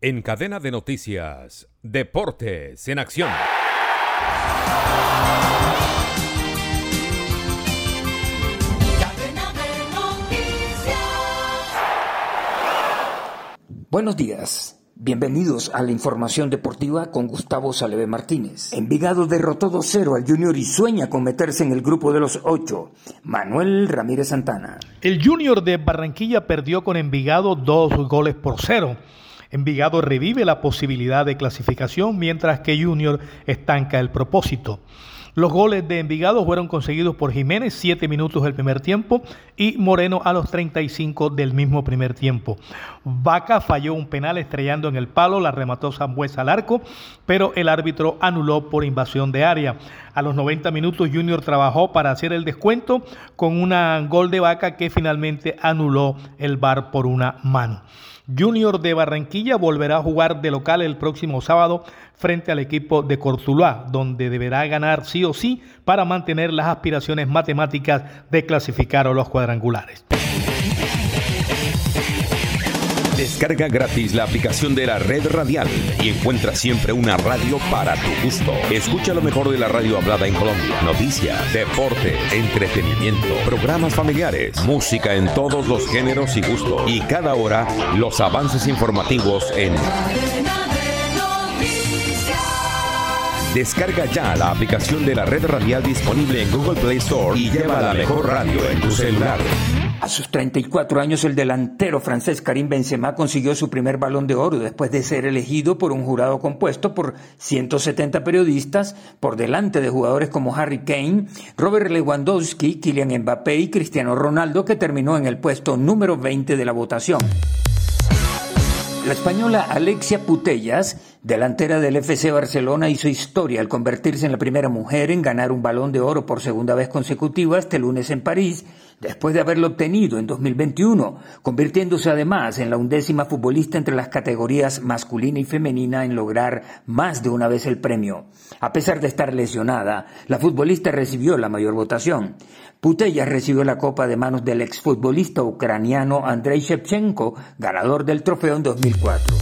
En cadena de noticias, Deportes en Acción. Buenos días. Bienvenidos a la información deportiva con Gustavo Saleve Martínez. Envigado derrotó 2-0 al Junior y sueña con meterse en el grupo de los ocho. Manuel Ramírez Santana. El Junior de Barranquilla perdió con Envigado dos goles por cero. Envigado revive la posibilidad de clasificación mientras que Junior estanca el propósito. Los goles de Envigado fueron conseguidos por Jiménez, 7 minutos del primer tiempo, y Moreno a los 35 del mismo primer tiempo. Vaca falló un penal estrellando en el palo, la remató Zambuesa al arco, pero el árbitro anuló por invasión de área. A los 90 minutos Junior trabajó para hacer el descuento con un gol de Vaca que finalmente anuló el VAR por una mano. Junior de Barranquilla volverá a jugar de local el próximo sábado frente al equipo de Cortuluá, donde deberá ganar sí sí para mantener las aspiraciones matemáticas de clasificar a los cuadrangulares. Descarga gratis la aplicación de la red radial y encuentra siempre una radio para tu gusto. Escucha lo mejor de la radio hablada en Colombia. Noticias, deporte, entretenimiento, programas familiares, música en todos los géneros y gustos. Y cada hora los avances informativos en... Descarga ya la aplicación de la red radial disponible en Google Play Store y lleva la mejor radio en tu celular. A sus 34 años, el delantero francés Karim Benzema consiguió su primer balón de oro después de ser elegido por un jurado compuesto por 170 periodistas por delante de jugadores como Harry Kane, Robert Lewandowski, Kylian Mbappé y Cristiano Ronaldo, que terminó en el puesto número 20 de la votación. La española Alexia Putellas, delantera del FC Barcelona, hizo historia al convertirse en la primera mujer en ganar un balón de oro por segunda vez consecutiva este lunes en París, después de haberlo obtenido en 2021, convirtiéndose además en la undécima futbolista entre las categorías masculina y femenina en lograr más de una vez el premio. A pesar de estar lesionada, la futbolista recibió la mayor votación. Putellas recibió la copa de manos del exfutbolista ucraniano Andrei Shevchenko, ganador del trofeo en 2004.